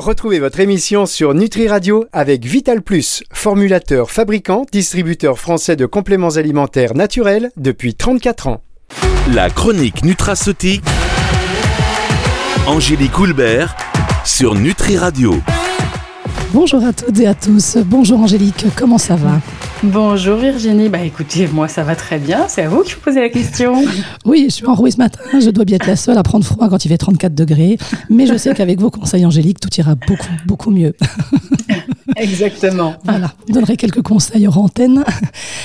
Retrouvez votre émission sur Nutri Radio avec Vital Plus, formulateur, fabricant, distributeur français de compléments alimentaires naturels depuis 34 ans. La chronique nutraceutique. Angélique Houlbert sur Nutri Radio. Bonjour à toutes et à tous. Bonjour Angélique, comment ça va? Bonjour Virginie. Bah écoutez, moi ça va très bien. C'est à vous qui vous posez la question. Oui, je suis enrouée ce matin. Je dois bien être la seule à prendre froid quand il fait 34 degrés. Mais je sais qu'avec vos conseils, Angélique, tout ira beaucoup, beaucoup mieux. Exactement. Voilà, vous donnerai quelques conseils hors antenne.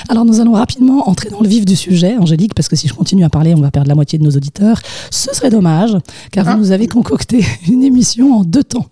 Alors nous allons rapidement entrer dans le vif du sujet, Angélique, parce que si je continue à parler, on va perdre la moitié de nos auditeurs. Ce serait dommage, car vous ah. nous avez concocté une émission en deux temps.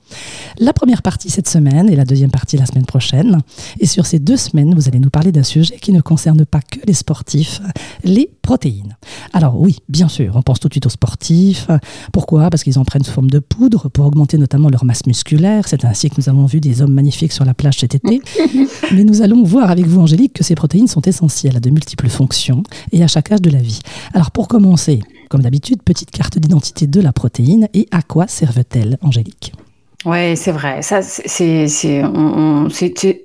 La première partie cette semaine et la deuxième partie la semaine prochaine. Et sur ces deux semaines, vous allez nous parler d'un sujet qui ne concerne pas que les sportifs, les protéines. Alors oui, bien sûr, on pense tout de suite aux sportifs. Pourquoi? Parce qu'ils en prennent sous forme de poudre pour augmenter notamment leur masse musculaire. C'est ainsi que nous avons vu des hommes magnifiques sur la plage cet été. Mais nous allons voir avec vous, Angélique, que ces protéines sont essentielles à de multiples fonctions et à chaque âge de la vie. Alors pour commencer, comme d'habitude, petite carte d'identité de la protéine et à quoi servent-elles, Angélique? Oui, c'est vrai. Ça, c'est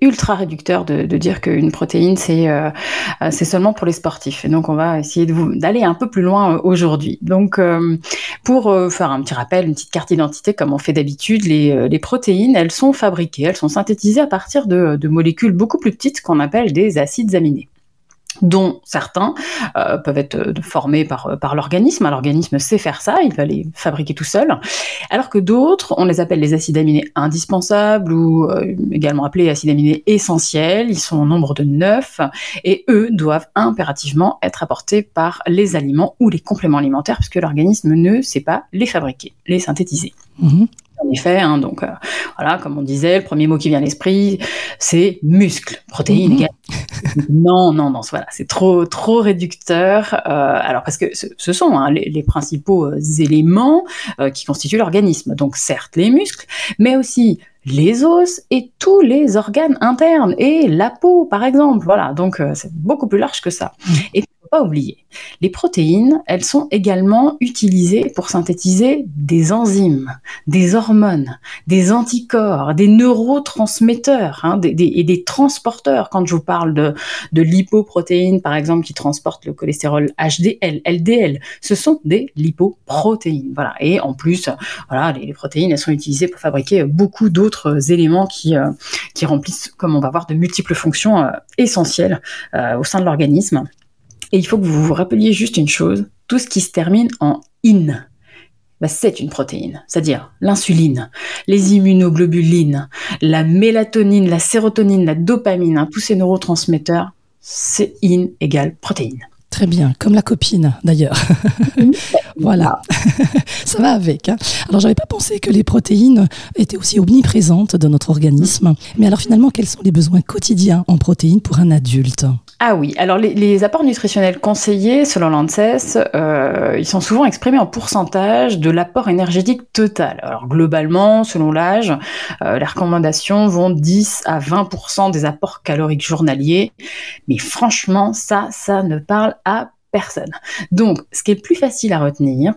ultra réducteur de, de dire qu'une protéine, c'est euh, c'est seulement pour les sportifs. Et donc, on va essayer d'aller un peu plus loin euh, aujourd'hui. Donc, euh, pour faire un petit rappel, une petite carte d'identité, comme on fait d'habitude, les, les protéines, elles sont fabriquées, elles sont synthétisées à partir de, de molécules beaucoup plus petites qu'on appelle des acides aminés dont certains euh, peuvent être euh, formés par, euh, par l'organisme. L'organisme sait faire ça, il va les fabriquer tout seul. Alors que d'autres, on les appelle les acides aminés indispensables ou également appelés acides aminés essentiels. Ils sont au nombre de neuf et eux doivent impérativement être apportés par les aliments ou les compléments alimentaires puisque l'organisme ne sait pas les fabriquer, les synthétiser. Mhm en effet. Hein, donc euh, voilà, comme on disait, le premier mot qui vient à l'esprit, c'est muscle, protéines. Mhm. non, non, non, voilà, c'est trop, trop réducteur. Euh, alors parce que ce, sont hein, les, principaux euh, éléments qui constituent l'organisme. Donc certes les muscles, mais aussi les os et tous les organes internes et la peau, par exemple. Voilà, donc c'est beaucoup plus large que ça. Et pas oublier. Les protéines, elles sont également utilisées pour synthétiser des enzymes, des hormones, des anticorps, des neurotransmetteurs hein, et des transporteurs. Quand je vous parle de, lipoprotéines, par exemple, qui transportent le cholestérol HDL, LDL, ce sont des lipoprotéines. Voilà. Et en plus, voilà, les, protéines, elles sont utilisées pour fabriquer beaucoup d'autres éléments qui, euh, remplissent, comme on va voir, de multiples fonctions euh, essentielles euh, au sein de l'organisme. Et il faut que vous vous rappeliez juste une chose, tout ce qui se termine en in, bah, c'est une protéine, c'est-à-dire l'insuline, les immunoglobulines, la mélatonine, la sérotonine, la dopamine, hein, tous ces neurotransmetteurs, c'est in égale protéine. Très bien, comme la copine d'ailleurs. voilà, ça va avec. Hein. Alors j'avais pas pensé que les protéines étaient aussi omniprésentes dans notre organisme. Mais alors finalement, quels sont les besoins quotidiens en protéines pour un adulte? Ah oui, alors les, apports nutritionnels conseillés selon l'ANSES, euh, ils sont souvent exprimés en pourcentage de l'apport énergétique total. Alors globalement, selon l'âge, euh, les recommandations vont 10 à 20% des apports caloriques journaliers. Mais franchement, ça, ça ne parle à personne. Donc, ce qui est plus facile à retenir,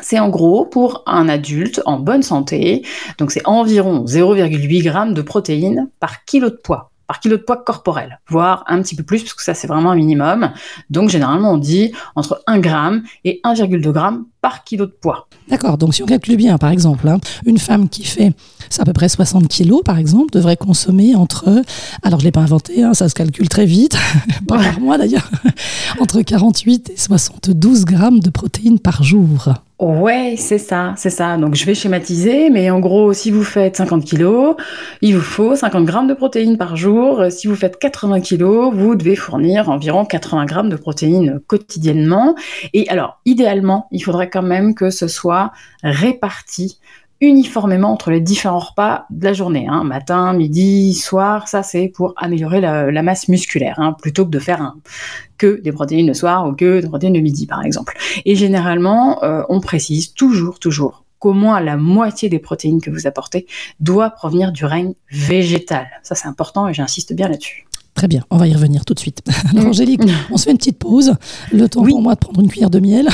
c'est en gros pour un adulte en bonne santé, donc c'est environ 0,8 g de protéines par kilo de poids par kilo de poids corporel, voire un petit peu plus, parce que ça c'est vraiment un minimum. Donc généralement on dit entre 1 gramme et 1,2 g par kilo de poids. D'accord, donc si on calcule bien, par exemple, hein, une femme qui fait à peu près 60 kilos, par exemple, devrait consommer entre, alors je ne l'ai pas inventé, hein, ça se calcule très vite, pas par mois d'ailleurs, entre 48 et 72 grammes de protéines par jour. Ouais, c'est ça, c'est ça. Donc je vais schématiser, mais en gros, si vous faites 50 kilos, il vous faut 50 grammes de protéines par jour. Si vous faites 80 kilos, vous devez fournir environ 80 grammes de protéines quotidiennement. Et alors, idéalement, il faudrait quand même que ce soit réparti uniformément entre les différents repas de la journée, hein. matin, midi, soir, ça c'est pour améliorer la, masse musculaire, hein, plutôt que de faire que des protéines le soir ou que des protéines le midi par exemple. Et généralement, euh, on précise toujours, toujours qu'au moins la moitié des protéines que vous apportez doit provenir du règne végétal. Ça c'est important et j'insiste bien là-dessus. Très bien, on va y revenir tout de suite. Alors Angélique, on se fait une petite pause, le temps pour moi de prendre une cuillère de miel,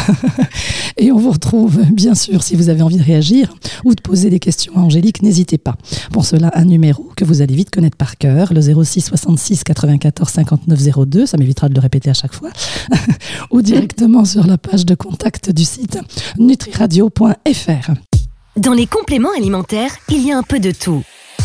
et on vous retrouve bien sûr si vous avez envie de réagir ou de poser des questions à Angélique, n'hésitez pas. Pour cela, un numéro que vous allez vite connaître par cœur, le 06 66 94 59 02, ça m'évitera de le répéter à chaque fois, ou directement sur la page de contact du site nutriradio.fr. Dans les compléments alimentaires, il y a un peu de tout.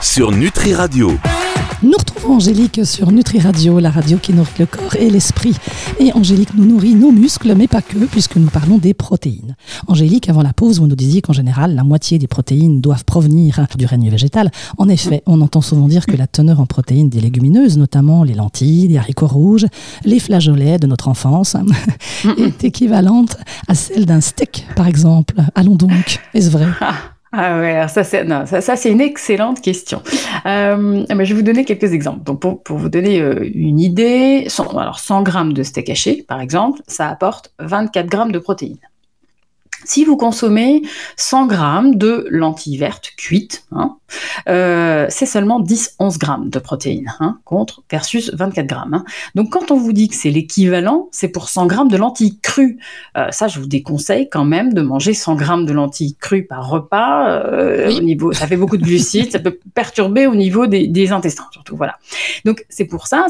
sur Nutri Radio. Nous retrouvons Angélique sur Nutri Radio, la radio qui nourrit le corps et l'esprit. Et Angélique nous nourrit nos muscles, mais pas que, puisque nous parlons des protéines. Angélique, avant la pause, vous nous disiez qu'en général, la moitié des protéines doivent provenir du règne végétal. En effet, on entend souvent dire que la teneur en protéines des légumineuses, notamment les lentilles, les haricots rouges, les flageolets de notre enfance, est équivalente à celle d'un steak, par exemple. Allons donc, est-ce vrai? Ah ouais, ça c'est ça, c'est une excellente question. Euh, je vais vous donner quelques exemples. Donc pour, pour vous donner euh, une idée, 100, alors 100 grammes de steak haché, par exemple, ça apporte 24 grammes de protéines. Si vous consommez 100 grammes de lentilles vertes cuites, hein, euh, c'est seulement 10-11 grammes de protéines hein, contre versus 24 grammes. Hein. Donc quand on vous dit que c'est l'équivalent, c'est pour 100 grammes de lentilles crues. Euh, ça, je vous déconseille quand même de manger 100 grammes de lentilles crues par repas. Euh, au niveau, ça fait beaucoup de glucides, ça peut perturber au niveau des, des intestins surtout. Voilà. Donc c'est pour ça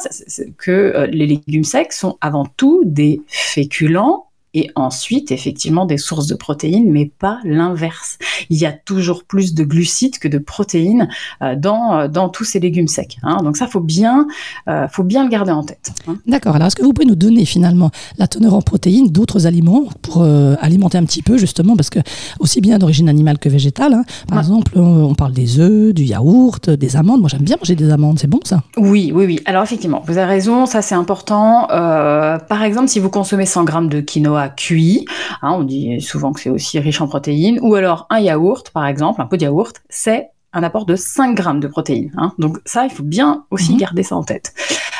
que les légumes secs sont avant tout des féculents et ensuite effectivement des sources de protéines, mais pas l'inverse. Il y a toujours plus de glucides que de protéines euh, dans, euh, dans tous ces légumes secs. Hein. Donc ça, faut bien, euh, faut bien le garder en tête. Hein. D'accord. Alors est-ce que vous pouvez nous donner finalement la teneur en protéines d'autres aliments pour alimenter un petit peu justement, parce que aussi bien d'origine animale que végétale. Hein. Par exemple, on, parle des œufs, du yaourt, des amandes. Moi, j'aime bien manger des amandes. C'est bon ça? Oui, oui, oui. Alors effectivement, vous avez raison. Ça, c'est important. par exemple, si vous consommez 100 grammes de quinoa cuit. Hein, on dit souvent que c'est aussi riche en protéines. Ou alors un yaourt, par exemple, un pot de yaourt, c'est un apport de 5 grammes de protéines. Hein. Donc ça, il faut bien aussi mhm. garder ça en tête.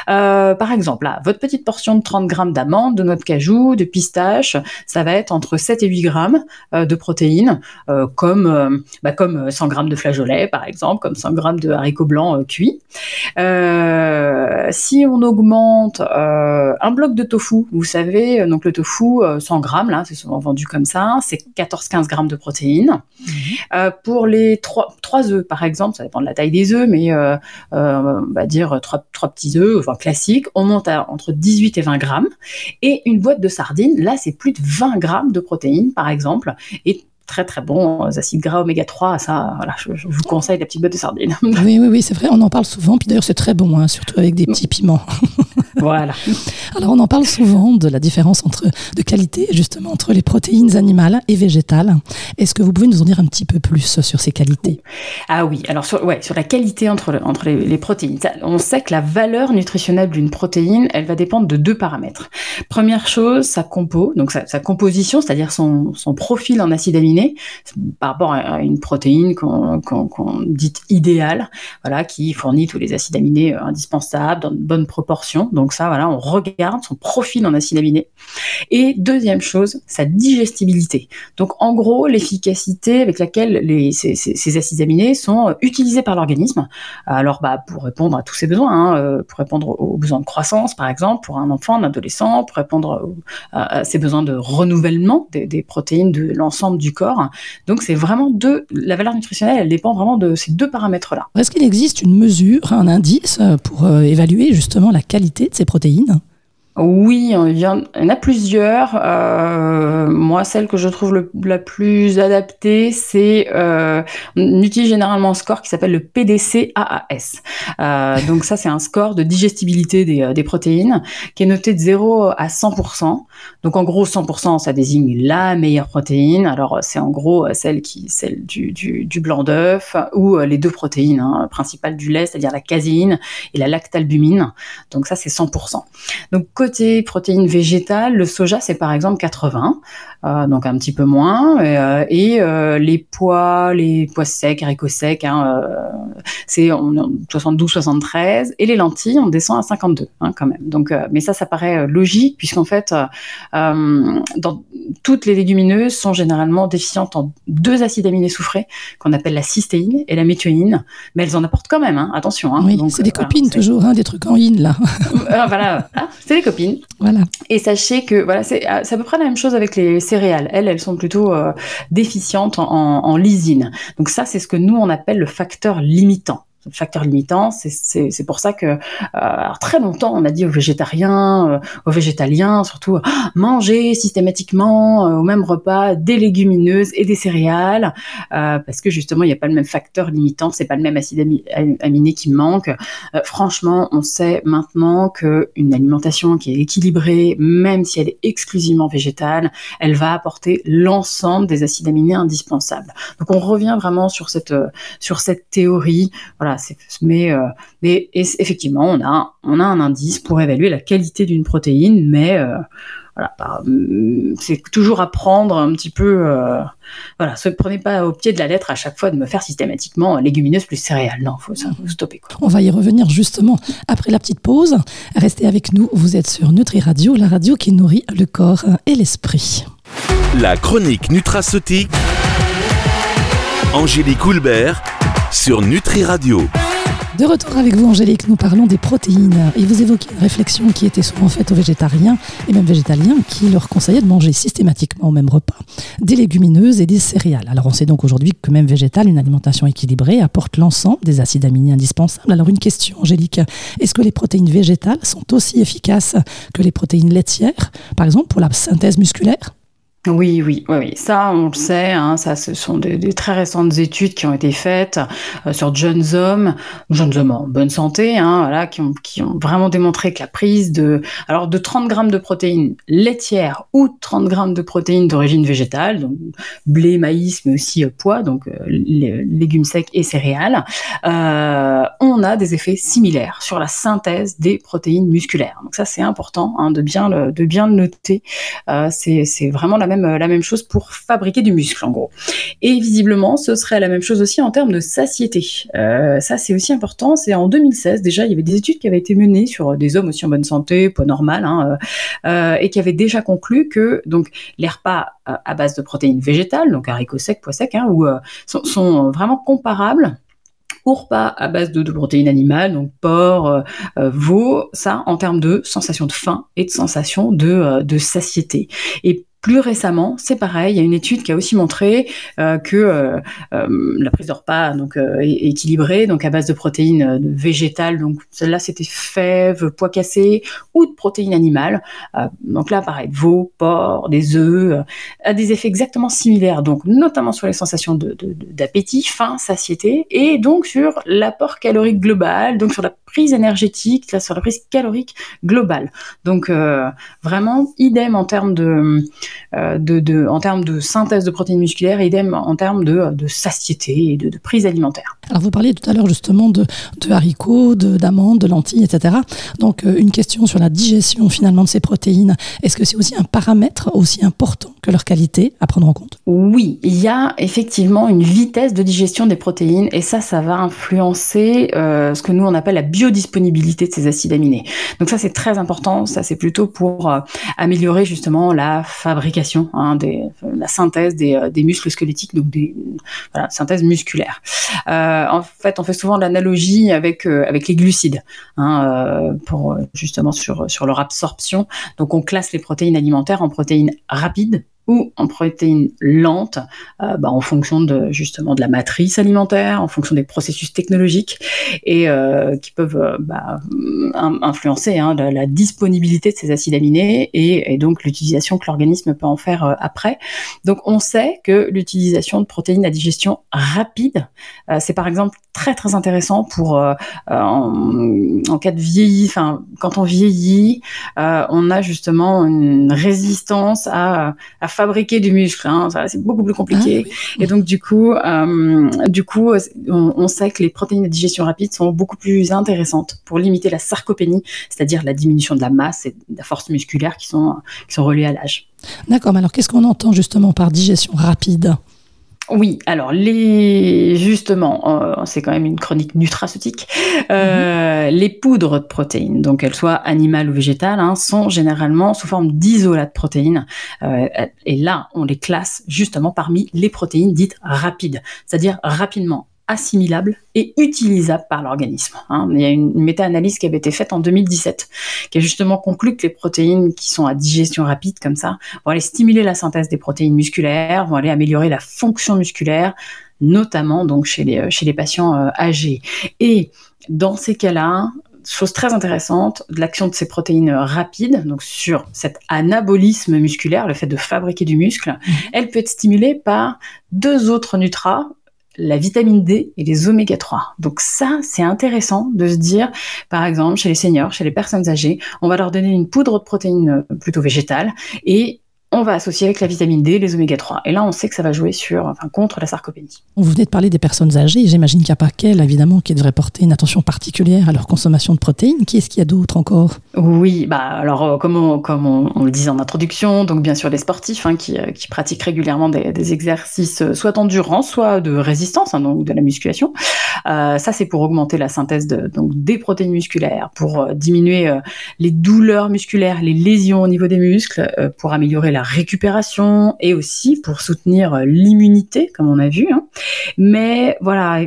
Euh, par exemple, là, votre petite portion de 30 grammes d'amandes, de noix de cajou, de pistache, ça va être entre 7 et 8 grammes euh, de protéines, euh, comme, bah, comme 100 grammes de flageolets, par exemple, comme 100 grammes de haricots blancs cuits. si on augmente un bloc de tofu, vous savez, donc le tofu, 100 grammes, là, c'est souvent vendu comme ça, c'est 14-15 grammes de protéines. Mhm. pour les 3, 3 œufs, par exemple, ça dépend de la taille des œufs, mais on va dire 3, 3 petits œufs, enfin classique, on monte à entre 18 et 20 grammes. Et une boîte de sardines, là, c'est plus de 20 grammes de protéines, par exemple. Et très très bons acides gras oméga 3, ça, voilà, je, vous conseille la petite boîte de sardines. Oui, oui, oui, c'est vrai, on en parle souvent, puis d'ailleurs c'est très bon, hein, surtout avec des petits piments. Voilà. Alors on en parle souvent de la différence entre, de qualité justement entre les protéines animales et végétales. Est-ce que vous pouvez nous en dire un petit peu plus sur ces qualités? Ah oui, alors sur, ouais, sur la qualité entre, entre les, protéines. on sait que la valeur nutritionnelle d'une protéine, elle va dépendre de deux paramètres. Première chose, sa compo, donc sa, composition, c'est-à-dire son, son, profil en acides aminés, par rapport à une protéine qu'on dit idéale, voilà, qui fournit tous les acides aminés euh, indispensables dans de bonnes proportions. Donc ça, voilà, on regarde son profil en acides aminés. Et deuxième chose, sa digestibilité. Donc en gros, l'efficacité avec laquelle ces, acides aminés sont euh, utilisés par l'organisme. Alors bah, pour répondre à tous ses besoins, hein, euh, pour répondre aux besoins de croissance par exemple, pour un enfant, un adolescent, pour répondre à ses besoins de renouvellement des, protéines de l'ensemble du corps. Donc c'est vraiment deux, la valeur nutritionnelle, elle dépend vraiment de ces deux paramètres-là. Est-ce qu'il existe une mesure, un indice pour euh, évaluer justement la qualité de ces protéines? Oui, il y en a plusieurs. Euh, moi, celle que je trouve la plus adaptée, c'est euh, on utilise généralement un score qui s'appelle le PDC-AAS. Euh, donc ça, c'est un score de digestibilité des, des, protéines qui est noté de 0 à 100%. Donc en gros, 100%, ça désigne la meilleure protéine. Alors c'est en gros celle qui, celle du, du, blanc d'œuf ou les deux protéines hein, principales du lait, c'est-à-dire la caséine et la lactalbumine. Donc ça, c'est 100%. Donc côté protéines végétales, le soja c'est par exemple 80, euh, donc un petit peu moins, euh, et euh, les pois, les pois secs, haricots secs, hein, c'est 72-73, et les lentilles on descend à 52 hein, quand même. Donc, mais ça, ça paraît logique puisqu'en fait, dans, toutes les légumineuses sont généralement déficientes en deux acides aminés soufrés qu'on appelle la cystéine et la méthionine, mais elles en apportent quand même. Hein, attention. oui, c'est des copines toujours, des trucs en in là. voilà, c'est des copines. Voilà. Et sachez que voilà, c'est à peu près la même chose avec les céréales. Elles, elles sont plutôt euh, déficientes en, en, lysine. Donc ça, c'est ce que nous on appelle le facteur limitant facteur limitant. C'est pour ça que euh, très longtemps on a dit aux végétariens, euh, aux végétaliens surtout, ah, manger systématiquement euh, au même repas des légumineuses et des céréales, parce que justement il n'y a pas le même facteur limitant, c'est pas le même acide aminé qui manque. franchement, on sait maintenant que une alimentation qui est équilibrée, même si elle est exclusivement végétale, elle va apporter l'ensemble des acides aminés indispensables. Donc on revient vraiment sur cette sur cette théorie. Voilà, mais, euh, mais effectivement, on a, on a un indice pour évaluer la qualité d'une protéine, mais euh, voilà, mm, c'est toujours à prendre un petit peu. Euh, voilà, ne prenez pas au pied de la lettre à chaque fois de me faire systématiquement légumineuse plus céréales. Non, faut, faut stopper. On va y revenir justement après la petite pause. Restez avec nous. Vous êtes sur Nutri Radio, la radio qui nourrit le corps et l'esprit. La chronique nutraceutique. Angélique Houlbert sur Nutri Radio. De retour avec vous, Angélique, nous parlons des protéines. Et vous évoquez une réflexion qui était souvent faite aux végétariens et même végétaliens qui leur conseillaient de manger systématiquement au même repas des légumineuses et des céréales. Alors on sait donc aujourd'hui que même végétale, une alimentation équilibrée apporte l'ensemble des acides aminés indispensables. Alors une question, Angélique, est-ce que les protéines végétales sont aussi efficaces que les protéines laitières, par exemple pour la synthèse musculaire? Oui, oui, oui, ça on le sait, hein, ça ce sont des, très récentes études qui ont été faites euh, sur jeunes hommes, jeunes hommes en bonne santé, hein, voilà, qui ont, vraiment démontré que la prise de, alors de 30 grammes de protéines laitières ou 30 grammes de protéines d'origine végétale, donc blé, maïs, mais aussi euh, pois, donc euh, légumes secs et céréales, on a des effets similaires sur la synthèse des protéines musculaires. Donc ça c'est important hein, de bien de bien le noter. c'est vraiment la même euh, la même chose pour fabriquer du muscle en gros. Et visiblement, ce serait la même chose aussi en termes de satiété. Euh, ça, c'est aussi important. C'est en 2016 déjà, il y avait des études qui avaient été menées sur des hommes aussi en bonne santé, poids normal, hein, euh, et qui avaient déjà conclu que donc les repas à base de protéines végétales, donc haricots secs, pois secs, hein, sont, vraiment comparables ou repas à base de, protéines animales, donc porc, veau, ça en termes de sensation de faim et de sensation de, de satiété. Et plus récemment, c'est pareil, il y a une étude qui a aussi montré euh, que euh, euh, la prise de repas donc équilibrée, donc à base de protéines végétales, donc celle-là c'était fèves, pois cassés ou de protéines animales. donc là, pareil, veau, porc, des œufs, a des effets exactement similaires, donc notamment sur les sensations d'appétit, de, faim, satiété, et donc sur l'apport calorique global, donc sur la prise énergétique, sur la prise calorique globale. Donc vraiment idem en termes de euh, de, en termes de synthèse de protéines musculaires, idem en termes de, de satiété et de, prise alimentaire. Alors vous parliez tout à l'heure justement de, de haricots, d'amandes, de, lentilles, etc. Donc euh, une question sur la digestion finalement de ces protéines. Est-ce que c'est aussi un paramètre aussi important que leur qualité à prendre en compte? Oui, il y a effectivement une vitesse de digestion des protéines et ça, ça va influencer euh, ce que nous on appelle la biodisponibilité de ces acides aminés. Donc ça c'est très important. Ça c'est plutôt pour améliorer justement la fabrication Hein, des, la synthèse des, euh, des, muscles squelettiques, donc des synthèse musculaire. Euh, en fait, on fait souvent l'analogie avec euh, avec les glucides, hein, pour justement sur leur absorption. Donc, on classe les protéines alimentaires en protéines rapides ou en protéines lentes, euh, bah, en fonction de justement de la matrice alimentaire, en fonction des processus technologiques et euh, qui peuvent euh, bah, influencer hein, la, disponibilité de ces acides aminés et, donc l'utilisation que l'organisme peut en faire après. Donc on sait que l'utilisation de protéines à digestion rapide, c'est par exemple très très intéressant pour en, cas de vieilli, enfin quand on vieillit, on a justement une résistance à, à fabriquer du muscle. Hein, c'est beaucoup plus compliqué. Ah et donc du coup, euh, du coup, on, on, sait que les protéines de digestion rapide sont beaucoup plus intéressantes pour limiter la sarcopénie, c'est-à-dire la diminution de la masse et de la force musculaire qui sont qui sont reliées à l'âge. D'accord. Mais alors, qu'est-ce qu'on entend justement par digestion rapide? Oui, alors les justement, euh, c'est quand même une chronique nutraceutique. Euh, mhm. Les poudres de protéines, donc qu'elles soient animales ou végétales, hein, sont généralement sous forme d'isolat de protéines. Euh, et là, on les classe justement parmi les protéines dites rapides, c'est-à-dire rapidement assimilable et utilisable par l'organisme. Hein. Il y a une méta-analyse qui avait été faite en 2017 qui a justement conclu que les protéines qui sont à digestion rapide comme ça vont aller stimuler la synthèse des protéines musculaires, vont aller améliorer la fonction musculaire, notamment donc chez les, chez les patients euh, âgés. Et dans ces cas-là, chose très intéressante, l'action de ces protéines rapides, donc sur cet anabolisme musculaire, le fait de fabriquer du muscle, mmh. elle peut être stimulée par deux autres nutras la vitamine D et les oméga 3. Donc ça, c'est intéressant de se dire, par exemple, chez les seniors, chez les personnes âgées, on va leur donner une poudre de protéines euh, plutôt végétale et on va associer avec la vitamine D les oméga 3. Et là, on sait que ça va jouer sur, enfin, contre la sarcopénie. Vous venez de parler des personnes âgées. J'imagine qu'il n'y a pas qu'elles, évidemment, qui devraient porter une attention particulière à leur consommation de protéines. Qui est-ce qu'il y a d'autres encore? Oui, bah, alors, euh, comme, on, comme on, le disait en introduction, donc bien sûr les sportifs hein, qui, euh, qui, pratiquent régulièrement des, exercices euh, soit d'endurance, soit de résistance, hein, donc de la musculation. Euh, ça, c'est pour augmenter la synthèse de, donc, des protéines musculaires, pour diminuer les douleurs musculaires, les lésions au niveau des muscles, pour améliorer la récupération et aussi pour soutenir euh, l'immunité, comme on a vu. Hein. Mais voilà,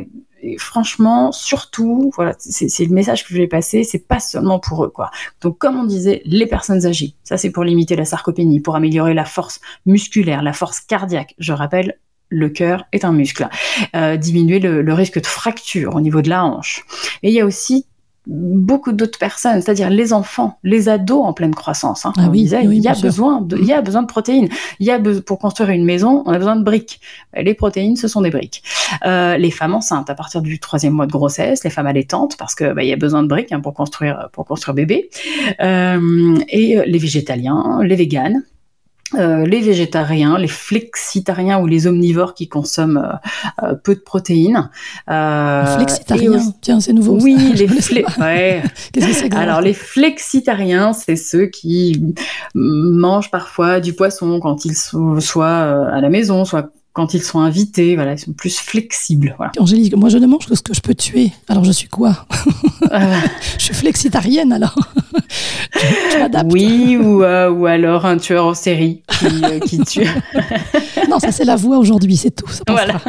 franchement, surtout, voilà, c'est le message que je voulais passer, c'est pas seulement pour eux, quoi. Donc, comme on disait, les personnes âgées, ça c'est pour limiter la sarcopénie, pour améliorer la force musculaire, la force cardiaque. Je rappelle, le cœur est un muscle. Euh, diminuer le, le, risque de fracture au niveau de la hanche. Et il y a aussi beaucoup d'autres personnes, c'est-à-dire les enfants, les ados en pleine croissance. Hein. Ah oui, il y a besoin de, il y a besoin de protéines. Il y a pour construire une maison, on a besoin de briques. Les protéines, ce sont des briques. Euh, les femmes enceintes à partir du troisième mois de grossesse, les femmes allaitantes parce que bah, il y a besoin de briques hein, pour construire pour construire bébé. Euh, et les végétaliens, les véganes. Euh, les végétariens, les flexitariens ou les omnivores qui consomment euh, euh peu de protéines. Euh, flexitariens, tiens, c'est nouveau. Oui, les fle ouais. Qu'est-ce que c'est Alors les flexitariens, c'est ceux qui mangent parfois du poisson quand ils sont soit à la maison, soit quand ils sont invités, voilà, ils sont plus flexibles. Voilà. Angélique, moi je ne mange que ce que je peux tuer. Alors je suis quoi? Euh. Je suis flexitarienne alors. je, oui, ou, euh, ou alors un tueur en série qui, euh, qui tue. non, ça c'est la voix aujourd'hui, c'est tout. voilà.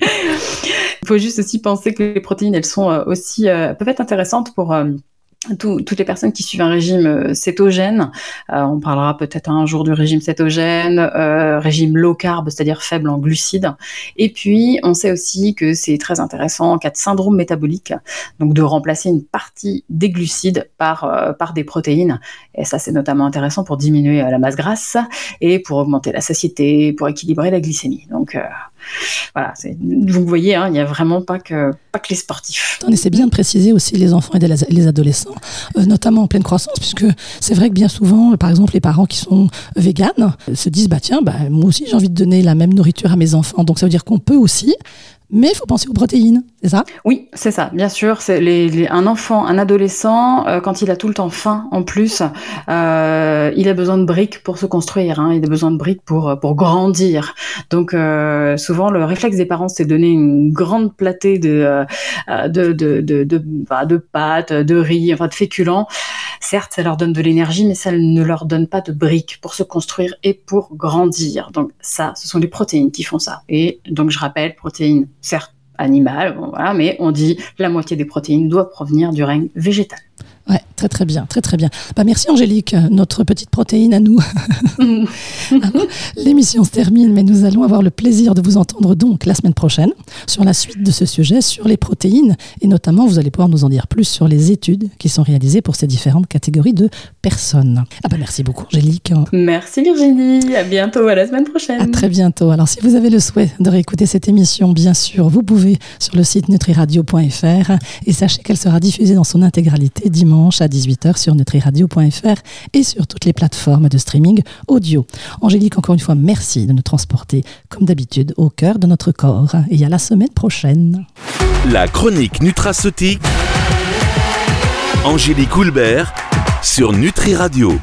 Il faut juste aussi penser que les protéines, elles sont aussi peuvent être intéressantes pour toutes les personnes qui suivent un régime euh, cétogène, euh, on parlera peut-être un jour du régime cétogène, euh, régime low carb, c'est-à-dire faible en glucides. Et puis, on sait aussi que c'est très intéressant en cas de syndrome métabolique, donc de remplacer une partie des glucides par, par des protéines. Et ça, c'est notamment intéressant pour diminuer la masse grasse et pour augmenter la satiété, pour équilibrer la glycémie. Donc, voilà, vous voyez, hein, il n'y a vraiment pas que, pas que les sportifs. c'est bien de préciser aussi les enfants et les adolescents, euh, notamment en pleine croissance, puisque c'est vrai que bien souvent, par exemple, les parents qui sont véganes se disent, bah tiens, bah, moi aussi j'ai envie de donner la même nourriture à mes enfants. Donc ça veut dire qu'on peut aussi mais il faut penser aux protéines, c'est ça? Oui, c'est ça, bien sûr. C'est les, un enfant, un adolescent, euh, quand il a tout le temps faim, en plus, euh, il a besoin de briques pour se construire. Hein, il a besoin de briques pour pour grandir. Donc euh, souvent, le réflexe des parents, c'est de donner une grande platée de de de de, de, bah, de pâtes, de riz, enfin de féculents. Certes, ça leur donne de l'énergie, mais ça ne leur donne pas de briques pour se construire et pour grandir. Donc ça, ce sont les protéines qui font ça. Et donc je rappelle, protéines certes animales, mais on dit la moitié des protéines doivent provenir du règne végétal. Ouais, très très bien, très très bien. Bah, merci Angélique, notre petite protéine à nous. L'émission se termine, mais nous allons avoir le plaisir de vous entendre donc la semaine prochaine sur la suite de ce sujet, sur les protéines, et notamment vous allez pouvoir nous en dire plus sur les études qui sont réalisées pour ces différentes catégories de personnes. Ah bah merci beaucoup Angélique. Merci Virginie, à bientôt, à la semaine prochaine. À très bientôt. Alors si vous avez le souhait de réécouter cette émission, bien sûr, vous pouvez sur le site nutriradio.fr et sachez qu'elle sera diffusée dans son intégralité à 18h sur nutriradio.fr et sur toutes les plateformes de streaming audio. Angélique, encore une fois, merci de nous transporter, comme d'habitude, au cœur de notre corps. Et à la semaine prochaine. La chronique nutraceutique. Angélique Houlbert sur Nutri Radio.